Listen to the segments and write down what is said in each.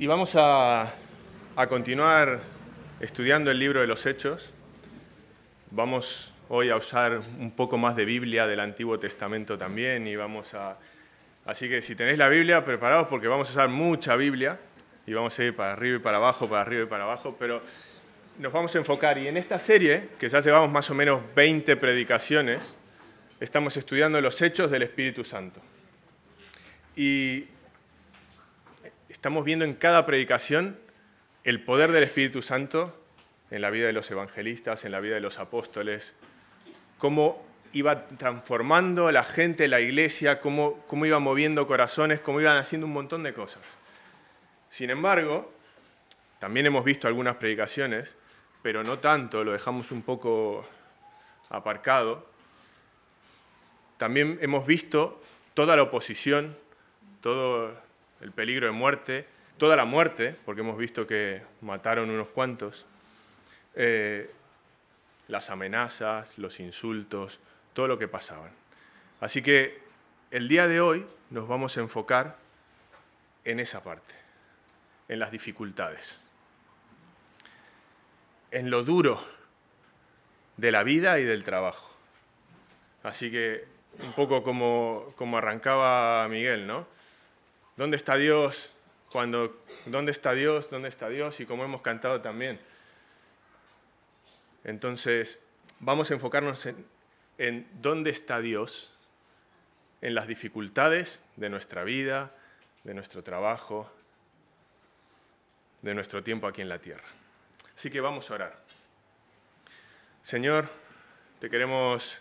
Y vamos a, a continuar estudiando el libro de los Hechos. Vamos hoy a usar un poco más de Biblia del Antiguo Testamento también y vamos a... Así que si tenéis la Biblia, preparados porque vamos a usar mucha Biblia y vamos a ir para arriba y para abajo, para arriba y para abajo, pero nos vamos a enfocar y en esta serie, que ya llevamos más o menos 20 predicaciones, estamos estudiando los hechos del Espíritu Santo. Y estamos viendo en cada predicación el poder del Espíritu Santo en la vida de los evangelistas, en la vida de los apóstoles, cómo iba transformando a la gente, la iglesia, cómo, cómo iba moviendo corazones, cómo iban haciendo un montón de cosas. Sin embargo, también hemos visto algunas predicaciones, pero no tanto, lo dejamos un poco aparcado. También hemos visto toda la oposición, todo el peligro de muerte, toda la muerte, porque hemos visto que mataron unos cuantos, eh, las amenazas, los insultos, todo lo que pasaban. Así que el día de hoy nos vamos a enfocar en esa parte, en las dificultades, en lo duro de la vida y del trabajo. Así que un poco como, como arrancaba Miguel, ¿no? ¿Dónde está Dios? Cuando, ¿Dónde está Dios? ¿Dónde está Dios? Y como hemos cantado también. Entonces, vamos a enfocarnos en, en dónde está Dios en las dificultades de nuestra vida, de nuestro trabajo, de nuestro tiempo aquí en la tierra. Así que vamos a orar. Señor, te queremos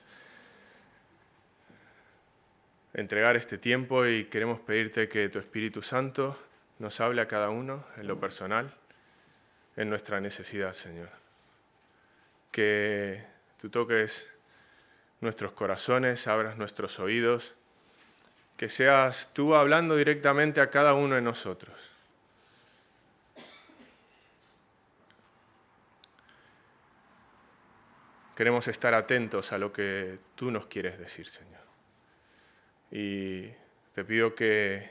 entregar este tiempo y queremos pedirte que tu Espíritu Santo nos hable a cada uno en lo personal, en nuestra necesidad, Señor. Que tú toques nuestros corazones, abras nuestros oídos, que seas tú hablando directamente a cada uno de nosotros. Queremos estar atentos a lo que tú nos quieres decir, Señor. Y te pido que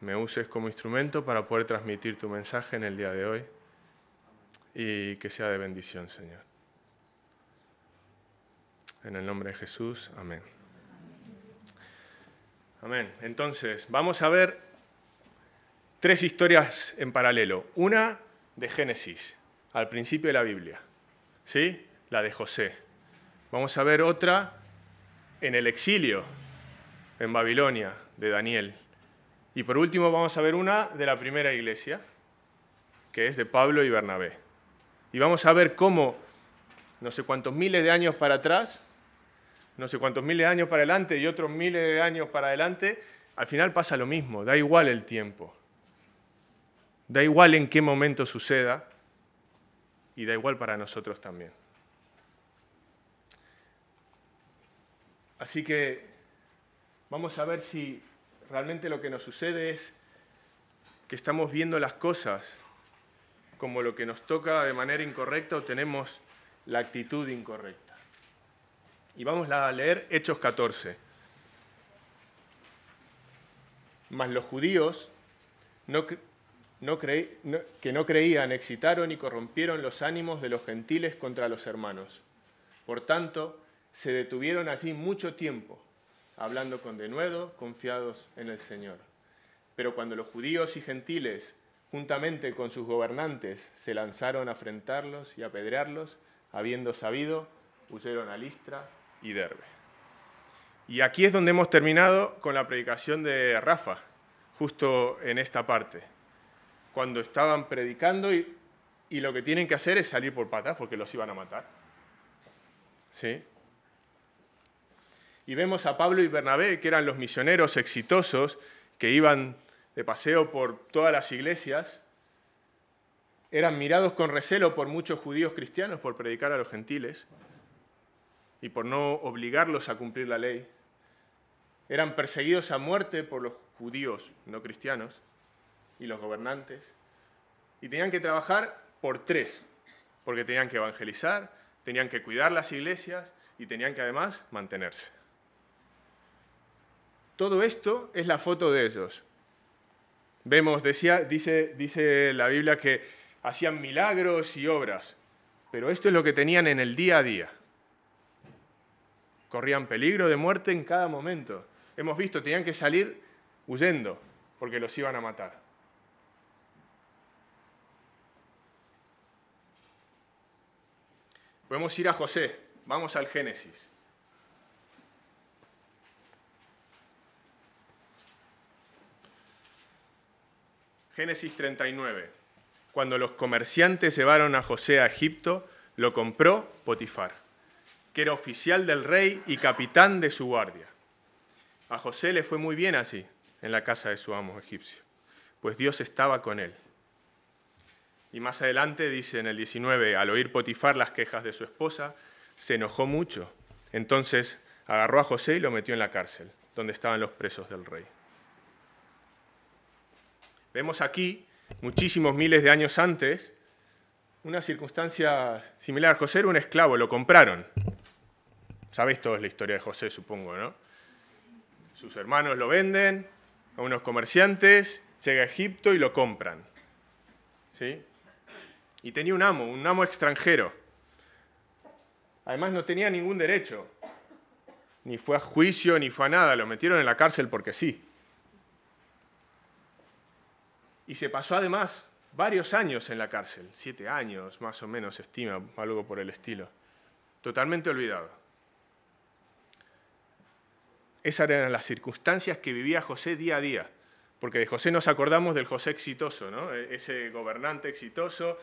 me uses como instrumento para poder transmitir tu mensaje en el día de hoy y que sea de bendición, Señor. En el nombre de Jesús, amén. Amén. Entonces, vamos a ver tres historias en paralelo. Una de Génesis, al principio de la Biblia. ¿Sí? La de José. Vamos a ver otra en el exilio, en Babilonia, de Daniel. Y por último vamos a ver una de la primera iglesia, que es de Pablo y Bernabé. Y vamos a ver cómo, no sé cuántos miles de años para atrás, no sé cuántos miles de años para adelante y otros miles de años para adelante, al final pasa lo mismo, da igual el tiempo. Da igual en qué momento suceda y da igual para nosotros también. Así que Vamos a ver si realmente lo que nos sucede es que estamos viendo las cosas como lo que nos toca de manera incorrecta o tenemos la actitud incorrecta. Y vamos a leer Hechos 14. Mas los judíos que no creían excitaron y corrompieron los ánimos de los gentiles contra los hermanos. Por tanto, se detuvieron allí mucho tiempo hablando con denuedo, confiados en el Señor. Pero cuando los judíos y gentiles, juntamente con sus gobernantes, se lanzaron a afrentarlos y apedrearlos, habiendo sabido, huyeron a Listra y Derbe. Y aquí es donde hemos terminado con la predicación de Rafa, justo en esta parte, cuando estaban predicando y, y lo que tienen que hacer es salir por patas porque los iban a matar. ¿Sí? Y vemos a Pablo y Bernabé, que eran los misioneros exitosos que iban de paseo por todas las iglesias, eran mirados con recelo por muchos judíos cristianos por predicar a los gentiles y por no obligarlos a cumplir la ley. Eran perseguidos a muerte por los judíos no cristianos y los gobernantes. Y tenían que trabajar por tres, porque tenían que evangelizar, tenían que cuidar las iglesias y tenían que además mantenerse. Todo esto es la foto de ellos. Vemos, decía, dice, dice la Biblia que hacían milagros y obras, pero esto es lo que tenían en el día a día. Corrían peligro de muerte en cada momento. Hemos visto, tenían que salir huyendo porque los iban a matar. Podemos ir a José, vamos al Génesis. Génesis 39. Cuando los comerciantes llevaron a José a Egipto, lo compró Potifar, que era oficial del rey y capitán de su guardia. A José le fue muy bien así, en la casa de su amo egipcio, pues Dios estaba con él. Y más adelante dice en el 19, al oír Potifar las quejas de su esposa, se enojó mucho. Entonces agarró a José y lo metió en la cárcel, donde estaban los presos del rey. Vemos aquí, muchísimos miles de años antes, una circunstancia similar. José era un esclavo, lo compraron. Sabéis toda la historia de José, supongo, ¿no? Sus hermanos lo venden a unos comerciantes, llega a Egipto y lo compran. ¿Sí? Y tenía un amo, un amo extranjero. Además no tenía ningún derecho. Ni fue a juicio, ni fue a nada. Lo metieron en la cárcel porque sí. Y se pasó además varios años en la cárcel, siete años más o menos, estima, algo por el estilo. Totalmente olvidado. Esas eran las circunstancias que vivía José día a día, porque de José nos acordamos del José exitoso, ¿no? E-, ese gobernante exitoso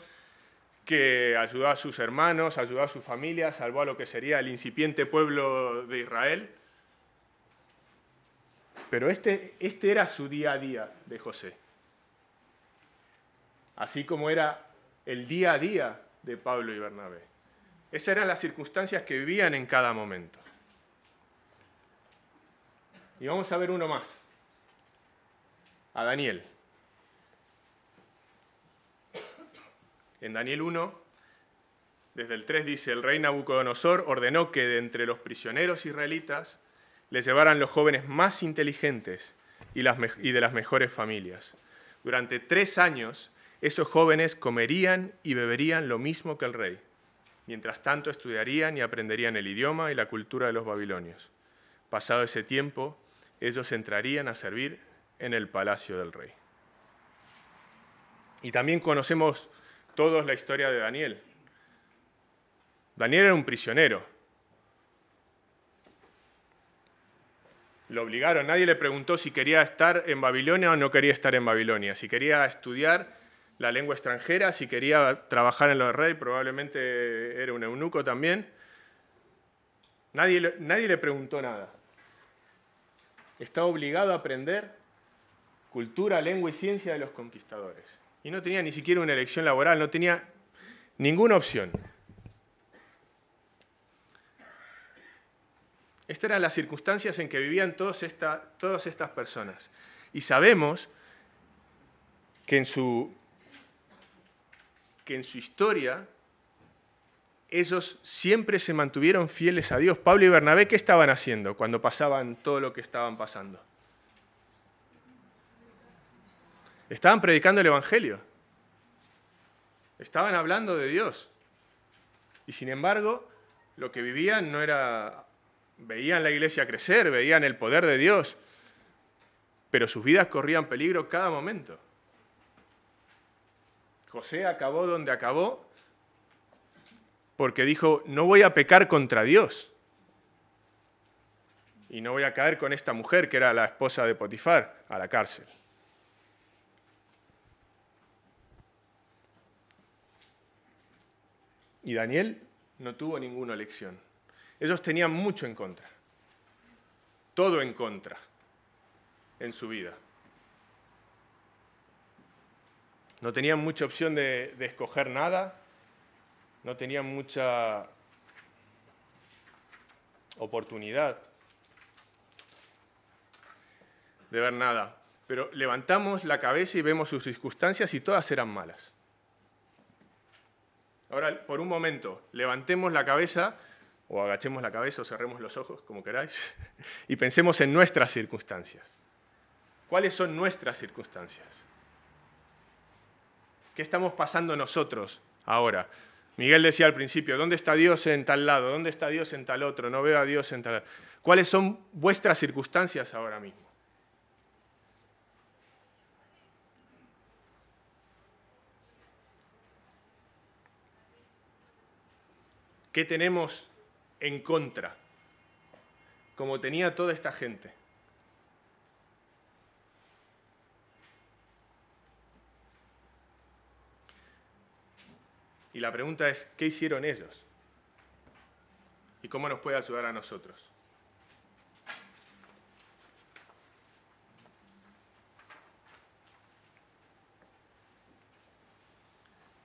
que ayudó a sus hermanos, ayudó a su familia, salvó a lo que sería el incipiente pueblo de Israel. Pero este, este era su día a día de José así como era el día a día de Pablo y Bernabé. Esas eran las circunstancias que vivían en cada momento. Y vamos a ver uno más, a Daniel. En Daniel 1, desde el 3 dice, el rey Nabucodonosor ordenó que de entre los prisioneros israelitas le llevaran los jóvenes más inteligentes y, y de las mejores familias. Durante tres años esos jóvenes comerían y beberían lo mismo que el rey. Mientras tanto estudiarían y aprenderían el idioma y la cultura de los babilonios. Pasado ese tiempo, ellos entrarían a servir en el palacio del rey. Y también conocemos todos la historia de Daniel. Daniel era un prisionero. Lo obligaron, nadie le preguntó si quería estar en Babilonia o no quería estar en Babilonia, si quería estudiar la lengua extranjera, si quería trabajar en lo de rey, probablemente era un eunuco también. Nadie, nadie le preguntó nada. Estaba obligado a aprender cultura, lengua y ciencia de los conquistadores. Y no tenía ni siquiera una elección laboral, no tenía ninguna opción. Estas eran las circunstancias en que vivían todas estas personas. Y sabemos que en su que en su historia ellos siempre se mantuvieron fieles a Dios. Pablo y Bernabé, ¿qué estaban haciendo cuando pasaban todo lo que estaban pasando? Estaban predicando el Evangelio. Estaban hablando de Dios. Y sin embargo, lo que vivían no era... Veían la iglesia crecer, veían el poder de Dios, pero sus vidas corrían peligro cada momento. José acabó donde acabó porque dijo, no voy a pecar contra Dios. Y no voy a caer con esta mujer que era la esposa de Potifar a la cárcel. Y Daniel no tuvo ninguna elección. Ellos tenían mucho en contra. Todo en contra en su vida. No tenían mucha opción de, escoger nada, no tenían mucha oportunidad de ver nada. Pero levantamos la cabeza y vemos sus circunstancias y todas eran malas. Ahora, por un momento, levantemos la cabeza, o agachemos la cabeza o cerremos los ojos, como queráis, y pensemos en nuestras circunstancias. ¿Cuáles son nuestras circunstancias? ¿Qué estamos pasando nosotros ahora? Miguel decía al principio, ¿dónde está Dios en tal lado? ¿Dónde está Dios en tal otro? No veo a Dios en tal lado. ¿Cuáles son vuestras circunstancias ahora mismo? ¿Qué tenemos en contra? Como tenía toda esta gente. Y la pregunta es, ¿qué hicieron ellos? ¿Y cómo nos puede ayudar a nosotros?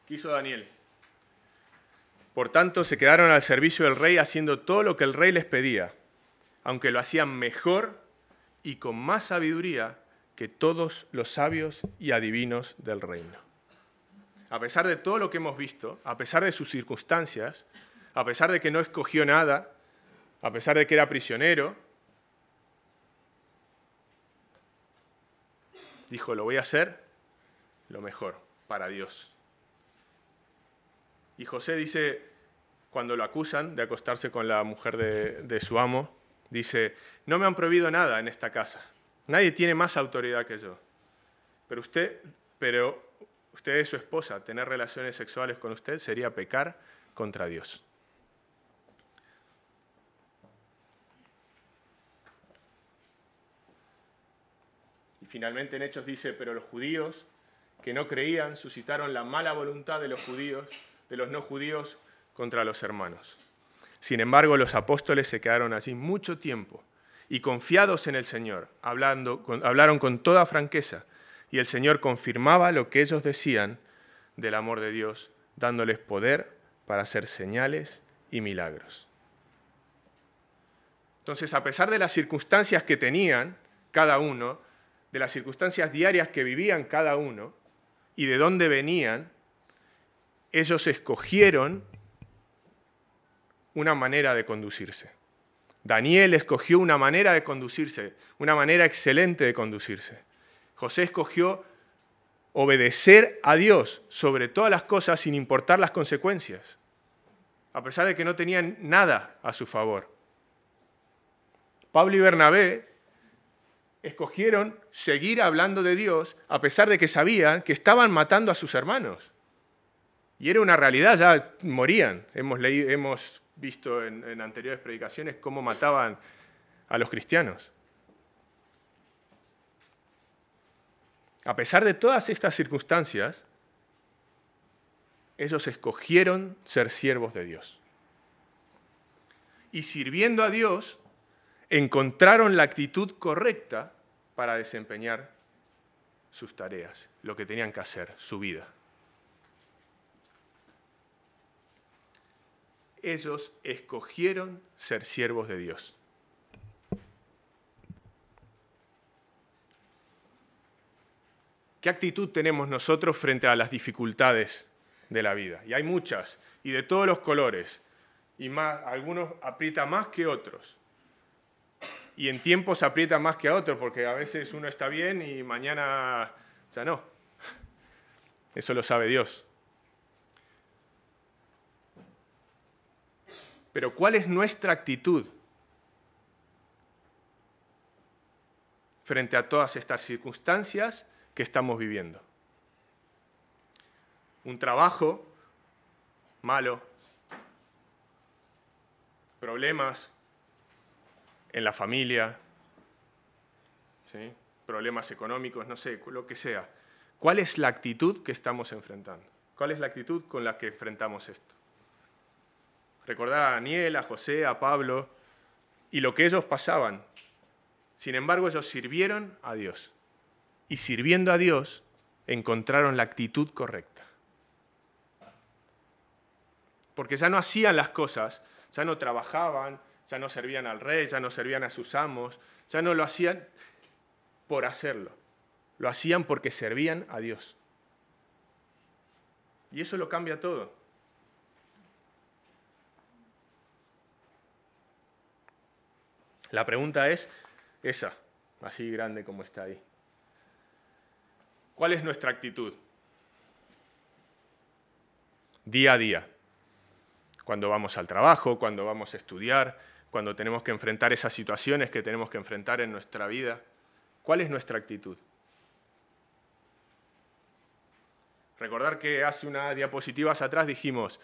¿Qué hizo Daniel? Por tanto, se quedaron al servicio del rey haciendo todo lo que el rey les pedía, aunque lo hacían mejor y con más sabiduría que todos los sabios y adivinos del reino a pesar de todo lo que hemos visto, a pesar de sus circunstancias, a pesar de que no escogió nada, a pesar de que era prisionero, dijo, lo voy a hacer lo mejor para Dios. Y José dice, cuando lo acusan de acostarse con la mujer de, su amo, dice, no me han prohibido nada en esta casa. Nadie tiene más autoridad que yo. Pero usted, pero usted es su esposa, tener relaciones sexuales con usted sería pecar contra Dios. Y finalmente en Hechos dice, pero los judíos que no creían suscitaron la mala voluntad de los judíos, de los no judíos, contra los hermanos. Sin embargo, los apóstoles se quedaron allí mucho tiempo y confiados en el Señor, hablando, hablaron con toda franqueza y el Señor confirmaba lo que ellos decían del amor de Dios, dándoles poder para hacer señales y milagros. Entonces, a pesar de las circunstancias que tenían cada uno, de las circunstancias diarias que vivían cada uno y de dónde venían, ellos escogieron una manera de conducirse. Daniel escogió una manera de conducirse, una manera excelente de conducirse. José escogió obedecer a Dios sobre todas las cosas sin importar las consecuencias, a pesar de que no tenían nada a su favor. Pablo y Bernabé escogieron seguir hablando de Dios a pesar de que sabían que estaban matando a sus hermanos. Y era una realidad, ya morían. Hemos, leído, hemos visto en, en anteriores predicaciones cómo mataban a los cristianos. A pesar de todas estas circunstancias, ellos escogieron ser siervos de Dios. Y sirviendo a Dios, encontraron la actitud correcta para desempeñar sus tareas, lo que tenían que hacer, su vida. Ellos escogieron ser siervos de Dios. ¿Qué actitud tenemos nosotros frente a las dificultades de la vida? Y hay muchas, y de todos los colores, y más, algunos aprieta más que otros. Y en tiempos aprieta más que a otros, porque a veces uno está bien y mañana ya no. Eso lo sabe Dios. Pero ¿cuál es nuestra actitud frente a todas estas circunstancias que estamos viviendo. Un trabajo malo, problemas en la familia, problemas económicos, no sé, lo que sea. ¿Cuál es la actitud que estamos enfrentando? ¿Cuál es la actitud con la que enfrentamos esto? Recordar a Daniel, a José, a Pablo y lo que ellos pasaban. Sin embargo, ellos sirvieron a Dios y sirviendo a Dios encontraron la actitud correcta. Porque ya no hacían las cosas, ya no trabajaban, ya no servían al rey, ya no servían a sus amos, ya no lo hacían por hacerlo, lo hacían porque servían a Dios. Y eso lo cambia todo. La pregunta es esa, así grande como está ahí. ¿Cuál es nuestra actitud? Día a día. Cuando vamos al trabajo, cuando vamos a estudiar, cuando tenemos que enfrentar esas situaciones que tenemos que enfrentar en nuestra vida. ¿Cuál es nuestra actitud? Recordar que hace unas diapositivas atrás dijimos,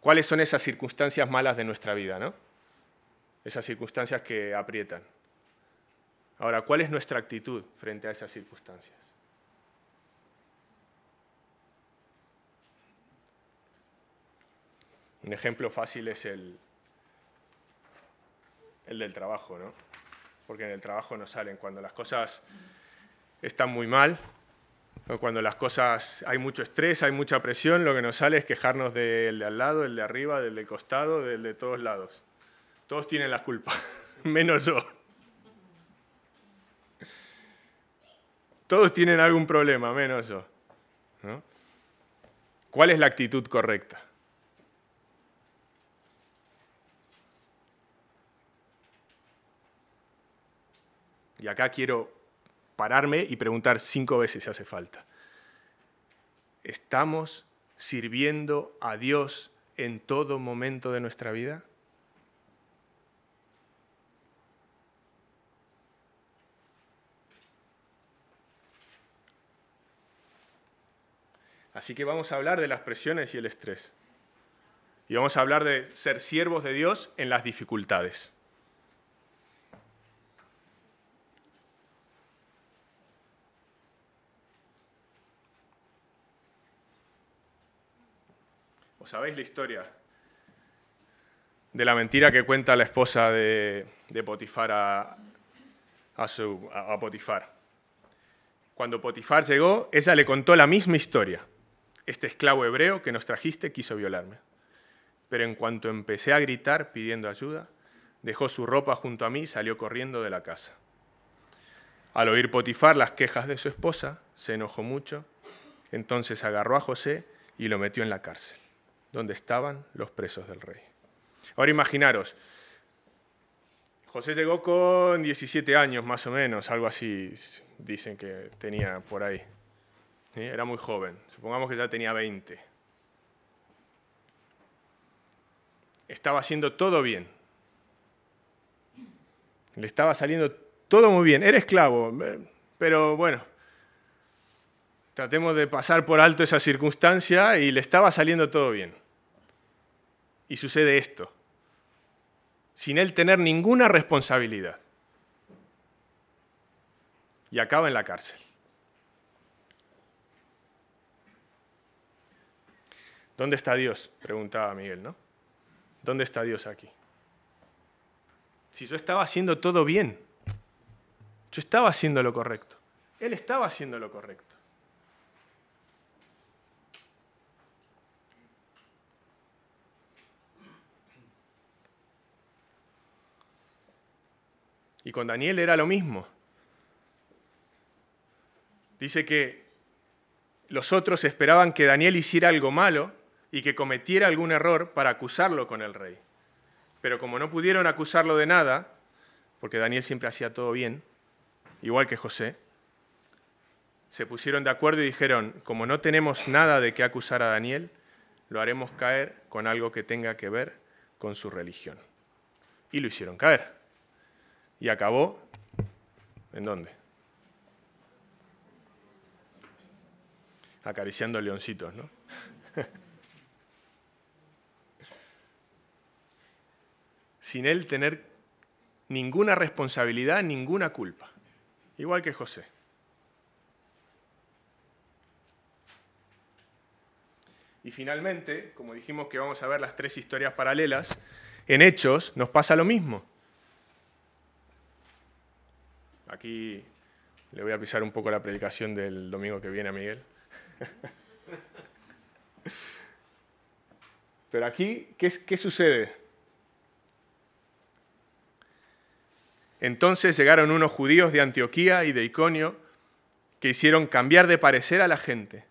¿cuáles son esas circunstancias malas de nuestra vida? ¿no? Esas circunstancias que aprietan. Ahora, ¿cuál es nuestra actitud frente a esas circunstancias? Un ejemplo fácil es el, el del trabajo, ¿no? Porque en el trabajo no salen. Cuando las cosas están muy mal, o cuando las cosas hay mucho estrés, hay mucha presión, lo que nos sale es quejarnos del de al lado, del de arriba, del de costado, del de todos lados. Todos tienen la culpa, menos yo. Todos tienen algún problema, menos yo. ¿Cuál es la actitud correcta? Y acá quiero pararme y preguntar cinco veces si hace falta. ¿Estamos sirviendo a Dios en todo momento de nuestra vida? Así que vamos a hablar de las presiones y el estrés. Y vamos a hablar de ser siervos de Dios en las dificultades. Sabéis la historia de la mentira que cuenta la esposa de, Potifar a, a Potifar. Cuando Potifar llegó, ella le contó la misma historia. Este esclavo hebreo que nos trajiste quiso violarme. Pero en cuanto empecé a gritar pidiendo ayuda, dejó su ropa junto a mí y salió corriendo de la casa. Al oír Potifar las quejas de su esposa, se enojó mucho, entonces agarró a José y lo metió en la cárcel donde estaban los presos del rey. Ahora imaginaros, José llegó con 17 años más o menos, algo así dicen que tenía por ahí. Era muy joven, supongamos que ya tenía 20. Estaba haciendo todo bien. Le estaba saliendo todo muy bien. Era esclavo, pero bueno, tratemos de pasar por alto esa circunstancia y le estaba saliendo todo bien. Y sucede esto, sin él tener ninguna responsabilidad. Y acaba en la cárcel. ¿Dónde está Dios? Preguntaba Miguel, ¿no? ¿Dónde está Dios aquí? Si yo estaba haciendo todo bien, yo estaba haciendo lo correcto, Él estaba haciendo lo correcto. Y con Daniel era lo mismo. Dice que los otros esperaban que Daniel hiciera algo malo y que cometiera algún error para acusarlo con el rey. Pero como no pudieron acusarlo de nada, porque Daniel siempre hacía todo bien, igual que José, se pusieron de acuerdo y dijeron, como no tenemos nada de qué acusar a Daniel, lo haremos caer con algo que tenga que ver con su religión. Y lo hicieron caer. Y acabó, ¿en dónde? Acariciando leoncitos, ¿no? Sin él tener ninguna responsabilidad, ninguna culpa. Igual que José. Y finalmente, como dijimos que vamos a ver las tres historias paralelas, en Hechos nos pasa lo mismo. Aquí le voy a pisar un poco la predicación del domingo que viene a Miguel. Pero aquí, ¿qué, ¿qué, sucede? Entonces llegaron unos judíos de Antioquía y de Iconio que hicieron cambiar de parecer a la gente.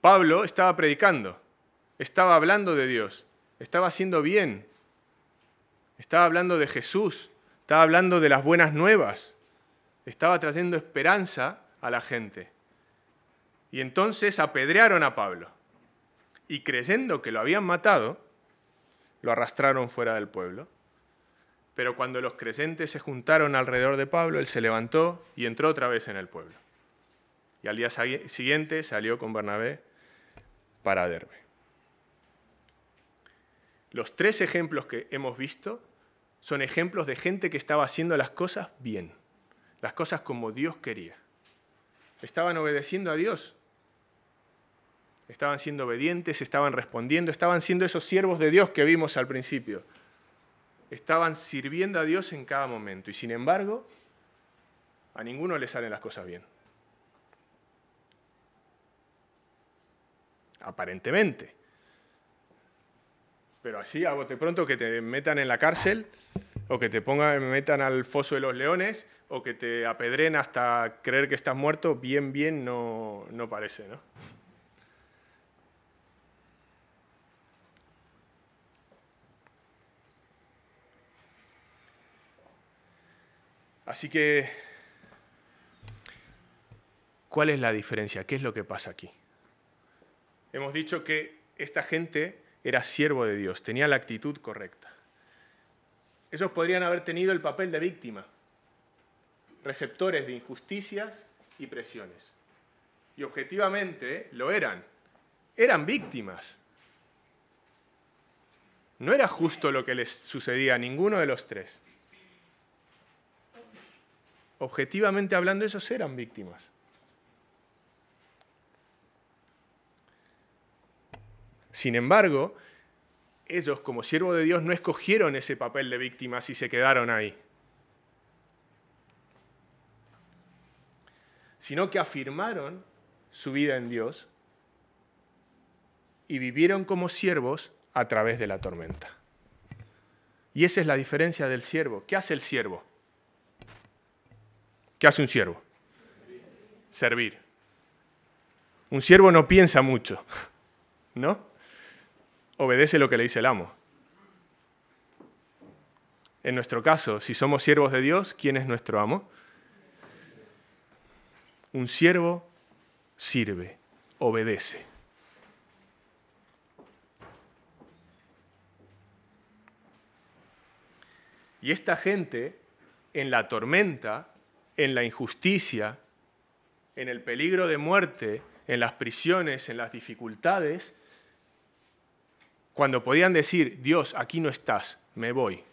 Pablo estaba predicando, estaba hablando de Dios, estaba haciendo bien, estaba hablando de Jesús, estaba hablando de las buenas nuevas, estaba trayendo esperanza a la gente. Y entonces apedrearon a Pablo. Y creyendo que lo habían matado, lo arrastraron fuera del pueblo. Pero cuando los creyentes se juntaron alrededor de Pablo, él se levantó y entró otra vez en el pueblo. Y al día siguiente salió con Bernabé para Derbe. Los tres ejemplos que hemos visto son ejemplos de gente que estaba haciendo las cosas bien, las cosas como Dios quería. Estaban obedeciendo a Dios, estaban siendo obedientes, estaban respondiendo, estaban siendo esos siervos de Dios que vimos al principio. Estaban sirviendo a Dios en cada momento y sin embargo a ninguno le salen las cosas bien. Aparentemente. Pero así a bote pronto que te metan en la cárcel o que te pongan, metan al foso de los leones o que te apedren hasta creer que estás muerto, bien, bien no, no parece, ¿no? Así que, ¿cuál es la diferencia? ¿Qué es lo que pasa aquí? Hemos dicho que esta gente era siervo de Dios, tenía la actitud correcta. Esos podrían haber tenido el papel de víctima, receptores de injusticias y presiones. Y objetivamente lo eran. Eran víctimas. No era justo lo que les sucedía a ninguno de los tres objetivamente hablando, esos eran víctimas. Sin embargo, ellos como siervos de Dios no escogieron ese papel de víctimas y se quedaron ahí, sino que afirmaron su vida en Dios y vivieron como siervos a través de la tormenta. Y esa es la diferencia del siervo. ¿Qué hace el siervo? ¿Qué hace un siervo? Servir. Un siervo no piensa mucho, ¿no? Obedece lo que le dice el amo. En nuestro caso, si somos siervos de Dios, ¿quién es nuestro amo? Un siervo sirve, obedece. Y esta gente en la tormenta en la injusticia, en el peligro de muerte, en las prisiones, en las dificultades, cuando podían decir, Dios, aquí no estás, me voy.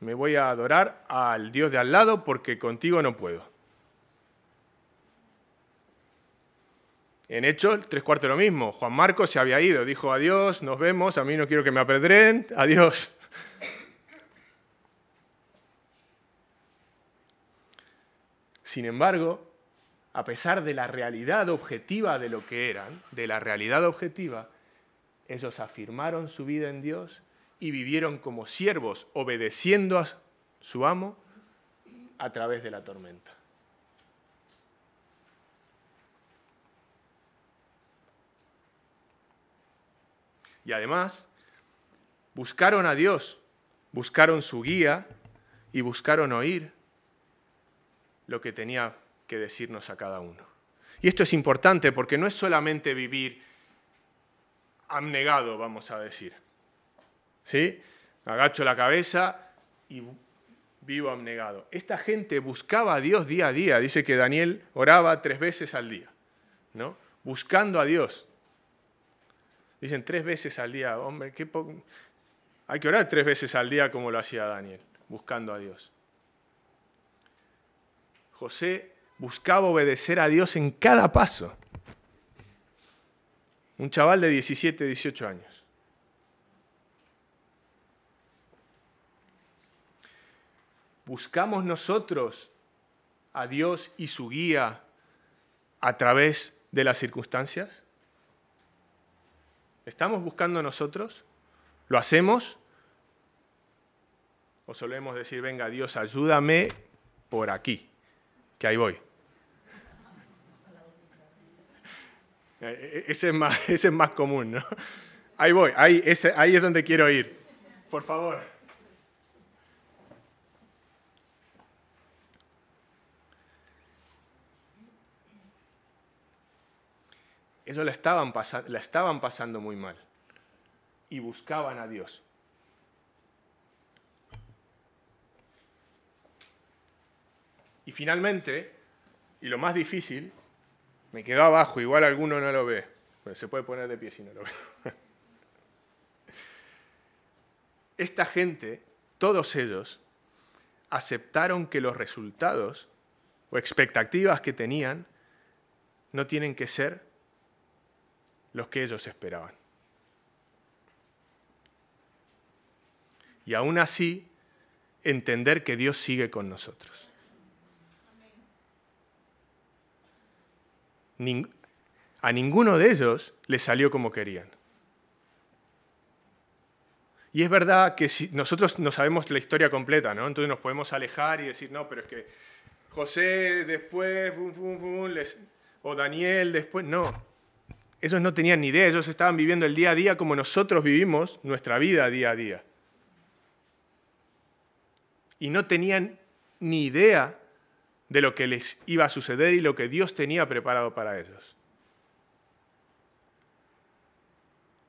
Me voy a adorar al Dios de al lado porque contigo no puedo. En Hechos, tres cuartos lo mismo. Juan Marcos se había ido, dijo adiós, nos vemos, a mí no quiero que me apedreen, adiós. Sin embargo, a pesar de la realidad objetiva de lo que eran, de la realidad objetiva, ellos afirmaron su vida en Dios y vivieron como siervos, obedeciendo a su amo a través de la tormenta. Y además, buscaron a Dios, buscaron su guía y buscaron oír lo que tenía que decirnos a cada uno. Y esto es importante porque no es solamente vivir abnegado, vamos a decir. ¿Sí? Agacho la cabeza y vivo abnegado. Esta gente buscaba a Dios día a día. Dice que Daniel oraba tres veces al día, ¿no? Buscando a Dios. Dicen tres veces al día, hombre, qué hay que orar tres veces al día como lo hacía Daniel, buscando a Dios. José buscaba obedecer a Dios en cada paso. Un chaval de 17, 18 años. ¿Buscamos nosotros a Dios y su guía a través de las circunstancias? ¿Estamos buscando nosotros? ¿Lo hacemos? ¿O solemos decir, venga Dios, ayúdame por aquí? que ahí voy. Ese es más, ese es más común, ¿no? Ahí voy, ahí, ese, ahí es donde quiero ir. Por favor. ellos la estaban, la estaban pasando muy mal y buscaban a Dios. Y finalmente, y lo más difícil, me quedó abajo, igual alguno no lo ve. se puede poner de pie si no lo ve. Esta gente, todos ellos, aceptaron que los resultados o expectativas que tenían no tienen que ser los que ellos esperaban. Y aún así, entender que Dios sigue con nosotros. A ninguno de ellos le salió como querían. Y es verdad que si nosotros no sabemos la historia completa, ¿no? Entonces nos podemos alejar y decir, no, pero es que José después, o Daniel después, no. Ellos no tenían ni idea, ellos estaban viviendo el día a día como nosotros vivimos nuestra vida día a día. Y no tenían ni idea de lo que les iba a suceder y lo que Dios tenía preparado para ellos.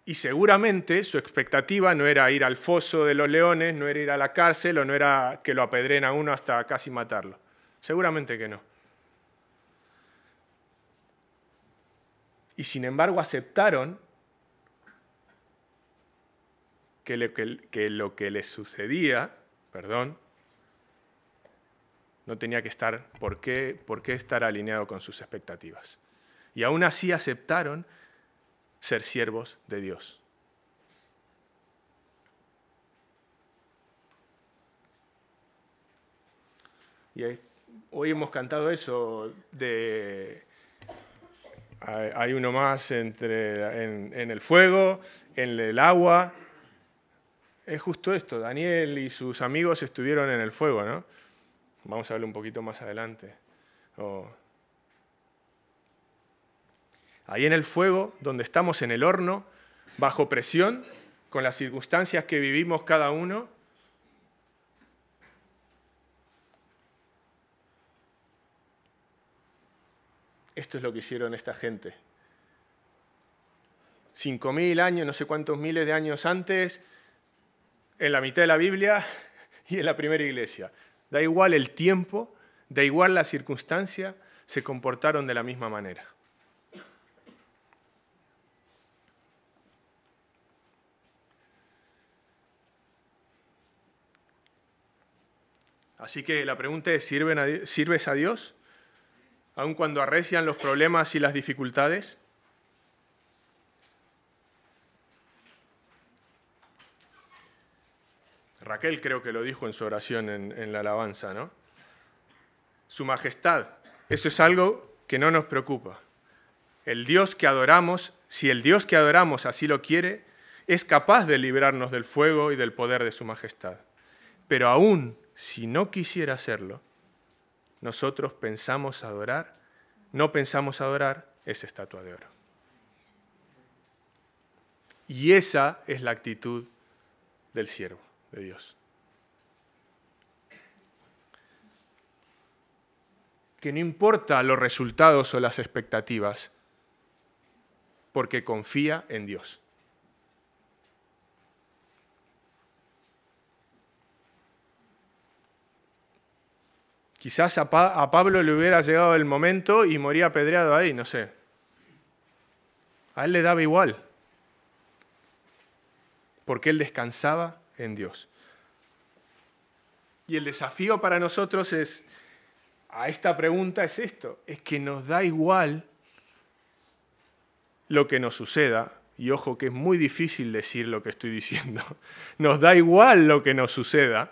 Y seguramente su expectativa no era ir al foso de los leones, no era ir a la cárcel o no era que lo apedren a uno hasta casi matarlo. Seguramente que no. Y sin embargo aceptaron que, lo que les sucedía, perdón, no tenía que estar, ¿por qué, ¿por qué estar alineado con sus expectativas? Y aún así aceptaron ser siervos de Dios. Y hoy hemos cantado eso de... Hay uno más entre, en, en el fuego, en el agua. Es justo esto, Daniel y sus amigos estuvieron en el fuego, ¿no? Vamos a verlo un poquito más adelante. Ahí en el fuego, donde estamos en el horno, bajo presión, con las circunstancias que vivimos cada uno, esto es lo que hicieron esta gente. Cinco mil años, no sé cuántos miles de años antes, en la mitad de la Biblia y en la primera iglesia. Da igual el tiempo, da igual la circunstancia, se comportaron de la misma manera. Así que la pregunta es, ¿sirves a Dios? Aun cuando arrecian los problemas y las dificultades. Raquel creo que lo dijo en su oración en, la alabanza, ¿no? Su majestad, eso es algo que no nos preocupa. El Dios que adoramos, si el Dios que adoramos así lo quiere, es capaz de librarnos del fuego y del poder de su majestad. Pero aún si no quisiera hacerlo, nosotros pensamos adorar, no pensamos adorar esa estatua de oro. Y esa es la actitud del siervo de Dios. Que no importa los resultados o las expectativas, porque confía en Dios. Quizás a, Pablo le hubiera llegado el momento y moría apedreado ahí, no sé. A él le daba igual, porque él descansaba en Dios. Y el desafío para nosotros es, a esta pregunta es esto, es que nos da igual lo que nos suceda, y ojo que es muy difícil decir lo que estoy diciendo, nos da igual lo que nos suceda,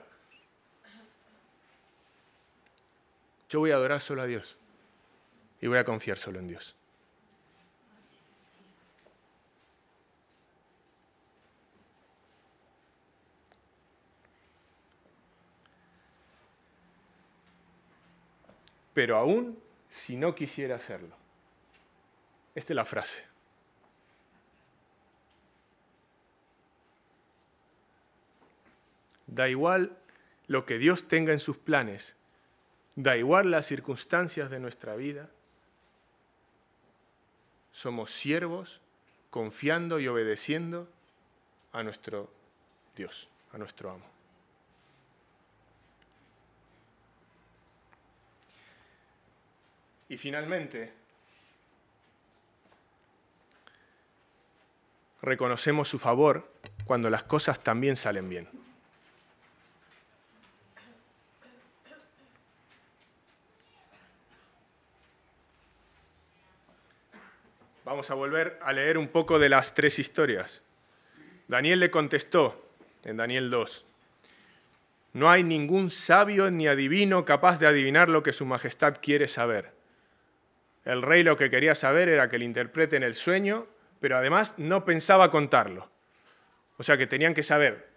yo voy a adorar solo a Dios y voy a confiar solo en Dios. Pero aún si no quisiera hacerlo. Esta es la frase. Da igual lo que Dios tenga en sus planes, da igual las circunstancias de nuestra vida, somos siervos confiando y obedeciendo a nuestro Dios, a nuestro amo. Y finalmente, reconocemos su favor cuando las cosas también salen bien. Vamos a volver a leer un poco de las tres historias. Daniel le contestó en Daniel 2, no hay ningún sabio ni adivino capaz de adivinar lo que su majestad quiere saber. El rey lo que quería saber era que le interpreten el sueño, pero además no pensaba contarlo. O sea que tenían que saber,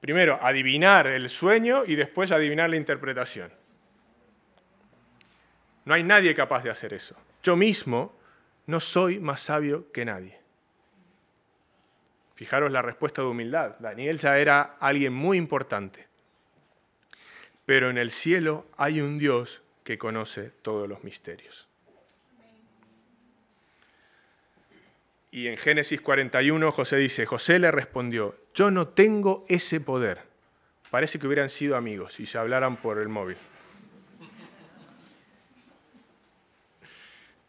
primero, adivinar el sueño y después adivinar la interpretación. No hay nadie capaz de hacer eso. Yo mismo no soy más sabio que nadie. Fijaros la respuesta de humildad. Daniel ya era alguien muy importante. Pero en el cielo hay un Dios que conoce todos los misterios. Y en Génesis 41 José dice, José le respondió, yo no tengo ese poder. Parece que hubieran sido amigos y se hablaran por el móvil.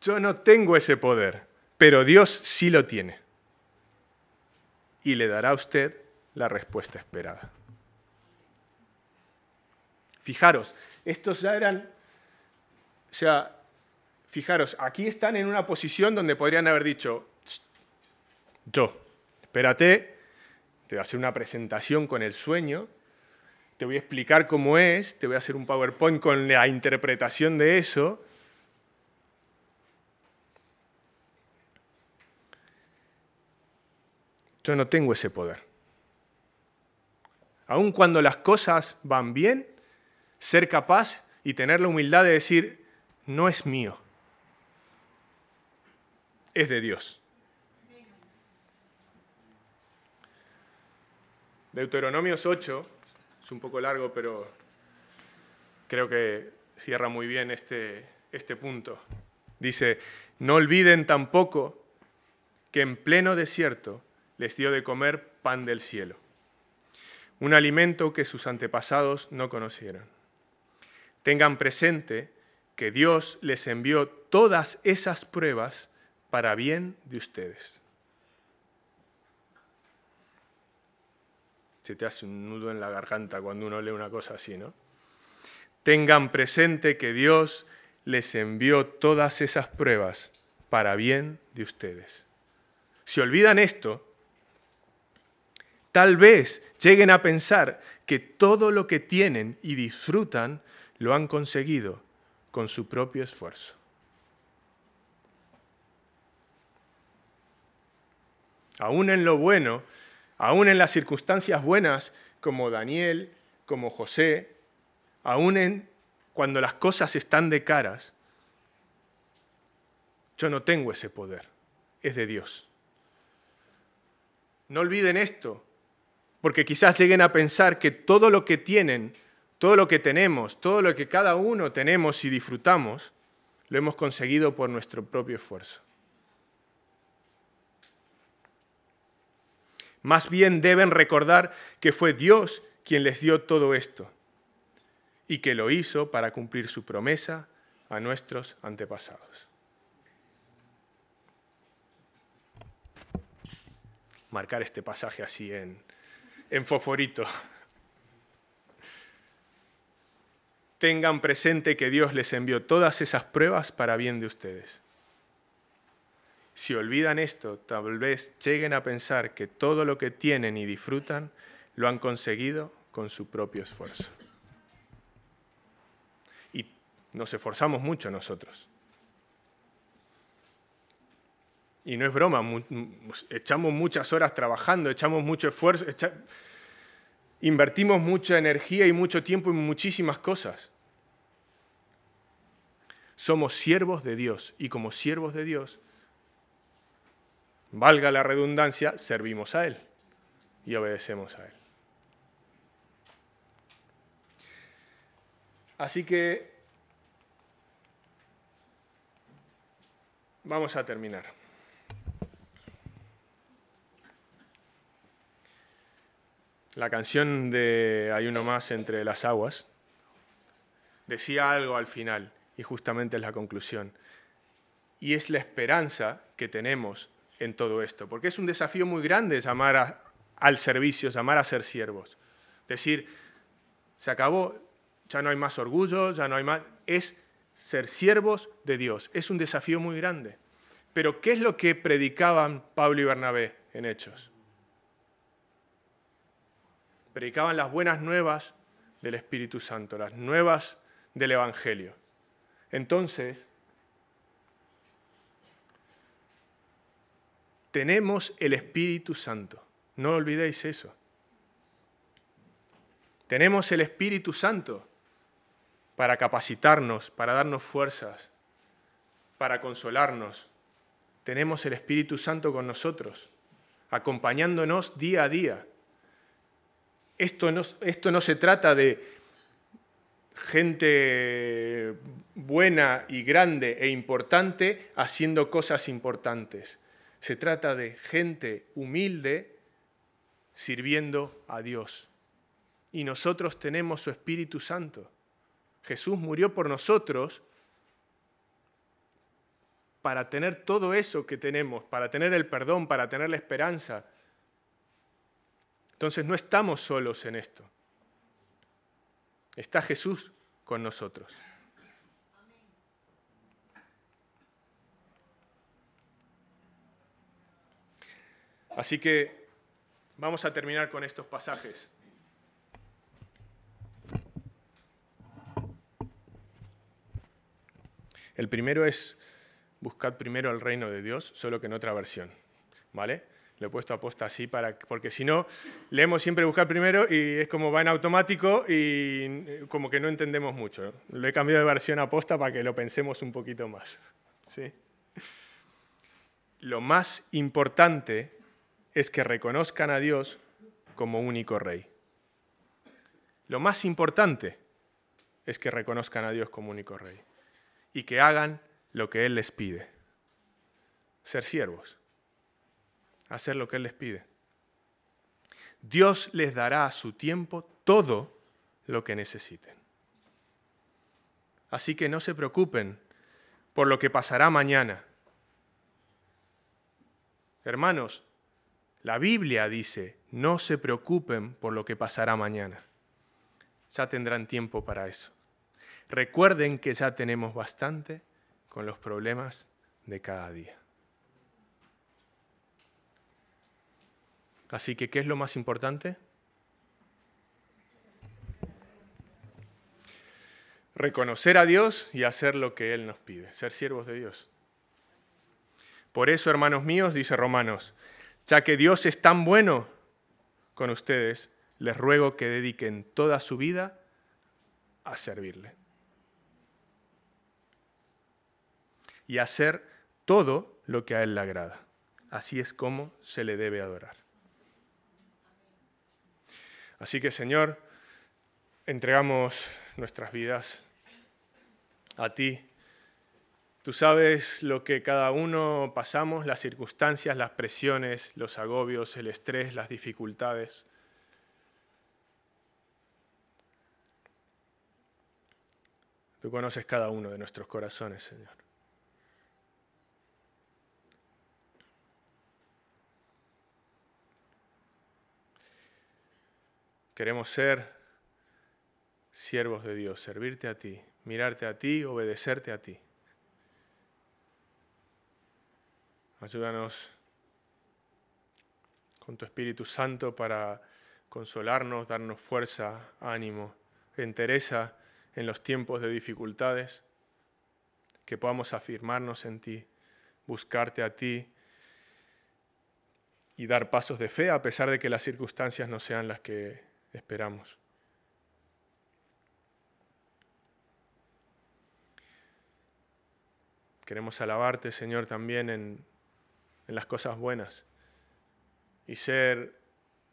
Yo no tengo ese poder, pero Dios sí lo tiene. Y le dará a usted la respuesta esperada. Fijaros, estos ya eran, o sea, fijaros, aquí están en una posición donde podrían haber dicho, yo, espérate, te voy a hacer una presentación con el sueño, te voy a explicar cómo es, te voy a hacer un PowerPoint con la interpretación de eso, Yo no tengo ese poder. Aun cuando las cosas van bien, ser capaz y tener la humildad de decir, no es mío, es de Dios. Deuteronomios 8, es un poco largo, pero creo que cierra muy bien este, este punto. Dice, no olviden tampoco que en pleno desierto les dio de comer pan del cielo, un alimento que sus antepasados no conocieron. Tengan presente que Dios les envió todas esas pruebas para bien de ustedes. Se te hace un nudo en la garganta cuando uno lee una cosa así, ¿no? Tengan presente que Dios les envió todas esas pruebas para bien de ustedes. Si olvidan esto, Tal vez lleguen a pensar que todo lo que tienen y disfrutan lo han conseguido con su propio esfuerzo. Aún en lo bueno, aún en las circunstancias buenas, como Daniel, como José, aún en cuando las cosas están de caras, yo no tengo ese poder, es de Dios. No olviden esto, porque quizás lleguen a pensar que todo lo que tienen, todo lo que tenemos, todo lo que cada uno tenemos y disfrutamos, lo hemos conseguido por nuestro propio esfuerzo. Más bien deben recordar que fue Dios quien les dio todo esto y que lo hizo para cumplir su promesa a nuestros antepasados. Marcar este pasaje así en, en Foforito. Tengan presente que Dios les envió todas esas pruebas para bien de ustedes. Si olvidan esto, tal vez lleguen a pensar que todo lo que tienen y disfrutan lo han conseguido con su propio esfuerzo. Y nos esforzamos mucho nosotros. Y no es broma, echamos muchas horas trabajando, echamos mucho esfuerzo, invertimos mucha energía y mucho tiempo en muchísimas cosas. Somos siervos de Dios y como siervos de Dios, valga la redundancia, servimos a Él y obedecemos a Él. Así que vamos a terminar. La canción de Hay uno más entre las aguas decía algo al final y justamente es la conclusión. Y es la esperanza que tenemos en todo esto, porque es un desafío muy grande llamar al servicio, llamar a ser siervos. Decir, se acabó, ya no hay más orgullo, ya no hay más... Es ser siervos de Dios. Es un desafío muy grande. Pero ¿qué es lo que predicaban Pablo y Bernabé en Hechos? Predicaban las buenas nuevas del Espíritu Santo, las nuevas del Evangelio. Entonces, tenemos el Espíritu Santo. No olvidéis eso. Tenemos el Espíritu Santo para capacitarnos, para darnos fuerzas, para consolarnos. Tenemos el Espíritu Santo con nosotros, acompañándonos día a día. Esto no, esto no se trata de gente buena y grande e importante haciendo cosas importantes. Se trata de gente humilde sirviendo a Dios. Y nosotros tenemos su Espíritu Santo. Jesús murió por nosotros para tener todo eso que tenemos, para tener el perdón, para tener la esperanza. Entonces no estamos solos en esto. Está Jesús con nosotros. Así que vamos a terminar con estos pasajes. El primero es buscar primero el reino de Dios, solo que en otra versión. ¿Vale? Lo he puesto a posta así para, porque si no, leemos siempre buscar primero y es como va en automático y como que no entendemos mucho. Lo he cambiado de versión a posta para que lo pensemos un poquito más. ¿Sí? Lo más importante es que reconozcan a Dios como único rey. Lo más importante es que reconozcan a Dios como único rey y que hagan lo que Él les pide. Ser siervos hacer lo que Él les pide. Dios les dará a su tiempo todo lo que necesiten. Así que no se preocupen por lo que pasará mañana. Hermanos, la Biblia dice, no se preocupen por lo que pasará mañana. Ya tendrán tiempo para eso. Recuerden que ya tenemos bastante con los problemas de cada día. Así que, ¿qué es lo más importante? Reconocer a Dios y hacer lo que Él nos pide, ser siervos de Dios. Por eso, hermanos míos, dice Romanos, ya que Dios es tan bueno con ustedes, les ruego que dediquen toda su vida a servirle. Y hacer todo lo que a Él le agrada. Así es como se le debe adorar. Así que Señor, entregamos nuestras vidas a ti. Tú sabes lo que cada uno pasamos, las circunstancias, las presiones, los agobios, el estrés, las dificultades. Tú conoces cada uno de nuestros corazones, Señor. Queremos ser siervos de Dios, servirte a ti, mirarte a ti, obedecerte a ti. Ayúdanos con tu Espíritu Santo para consolarnos, darnos fuerza, ánimo, entereza en los tiempos de dificultades, que podamos afirmarnos en ti, buscarte a ti y dar pasos de fe a pesar de que las circunstancias no sean las que esperamos. Queremos alabarte, Señor, también en, en las cosas buenas y ser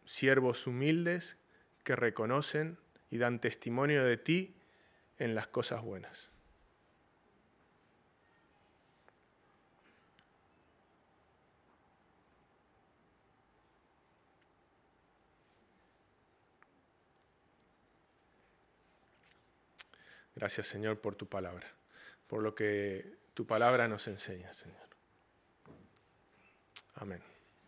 siervos humildes que reconocen y dan testimonio de ti en las cosas buenas. Gracias Señor por tu palabra, por lo que tu palabra nos enseña, Señor. Amén.